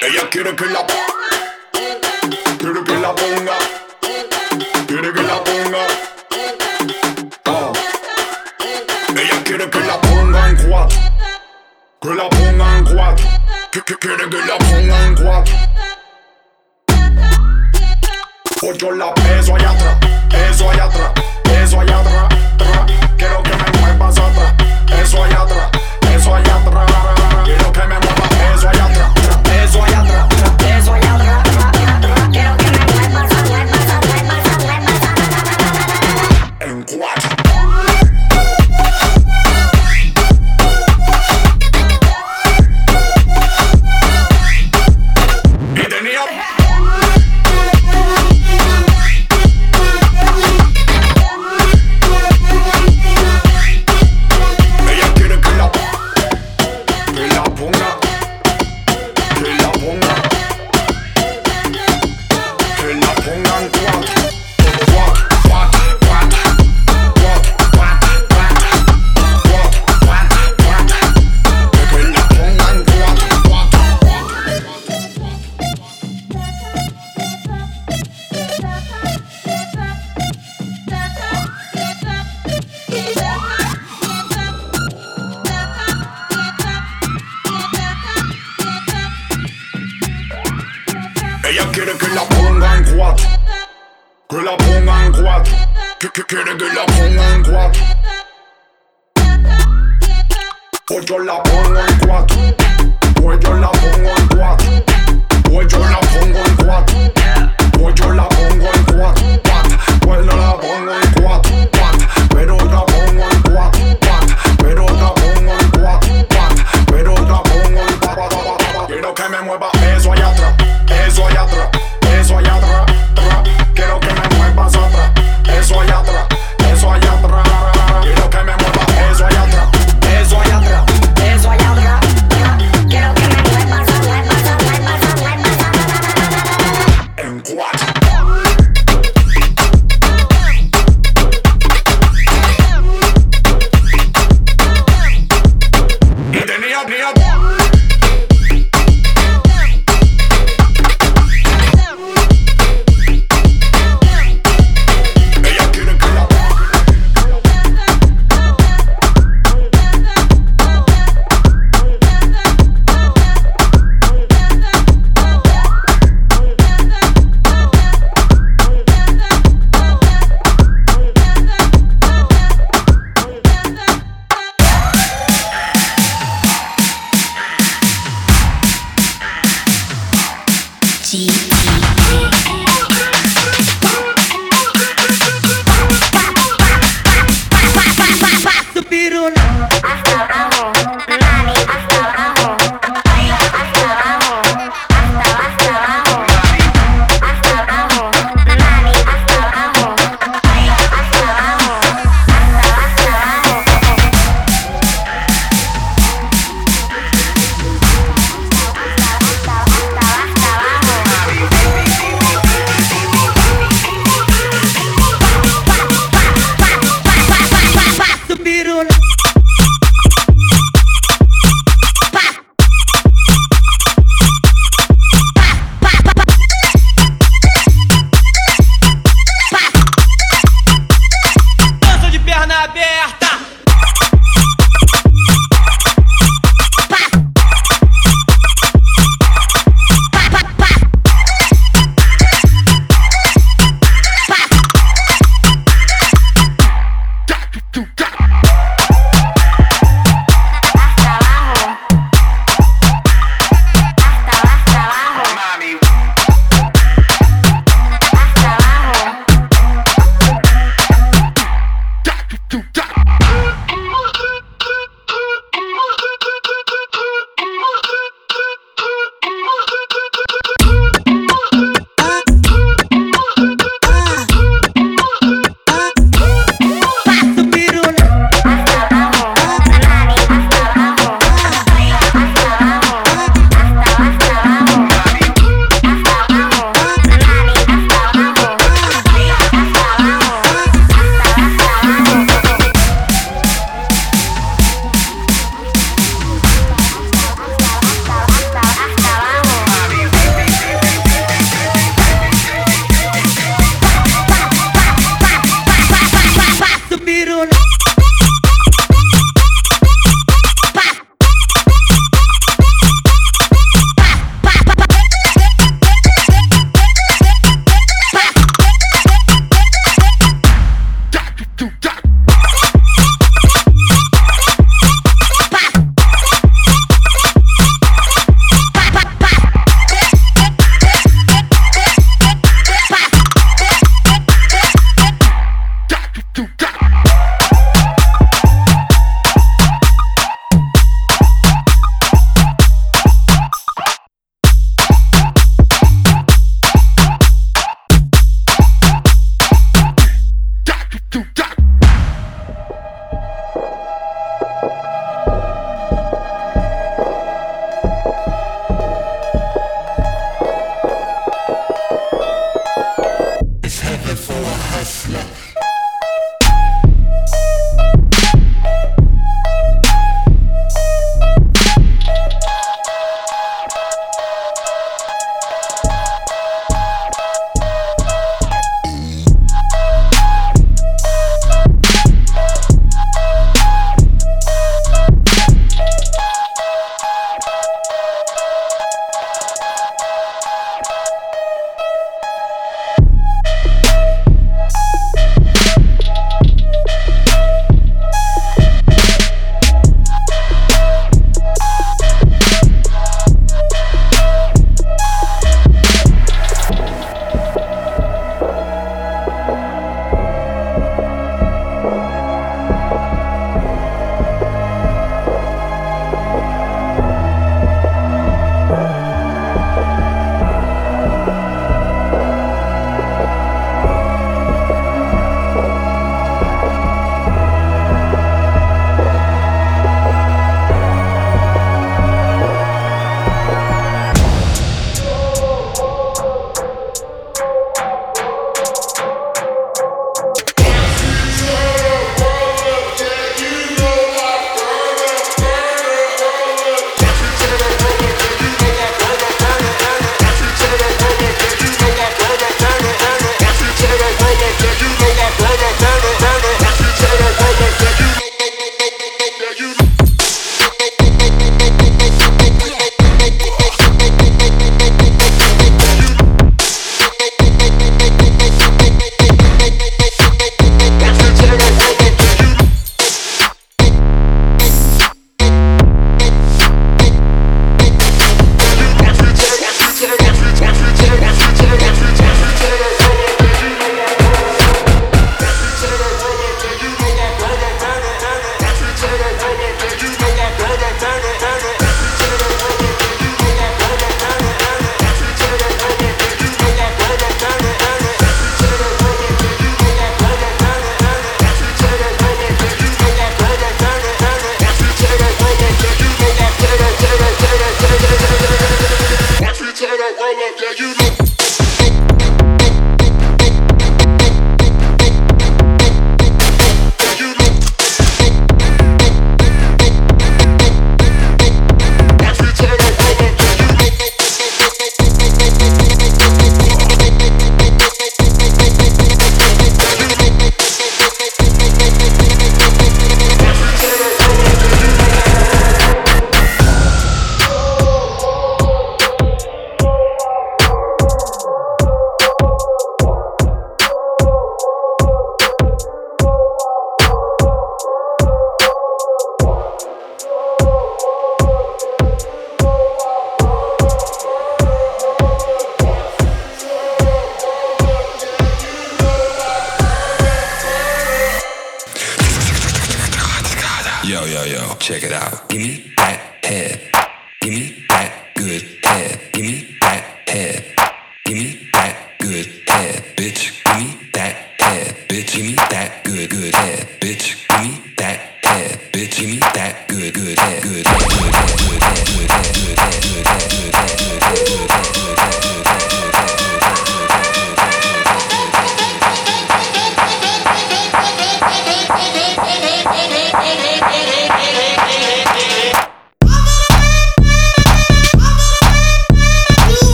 Ella quiere que la quiere que la ponga, quiere que la ponga. Oh. Ella quiere que la ponga en cuatro, que la ponga en cuatro, que, que quiere que la ponga en cuatro. Pues Ocho la peso allá atrás, eso allá atrás, eso allá atrás. Quiero que me muevas atrás, eso allá atrás, eso allá atrás.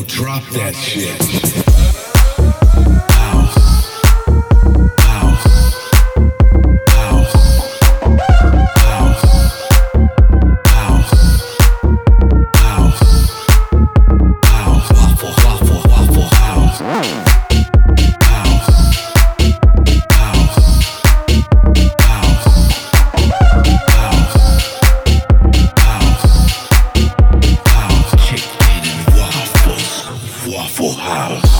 Drop that shit. House.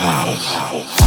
house.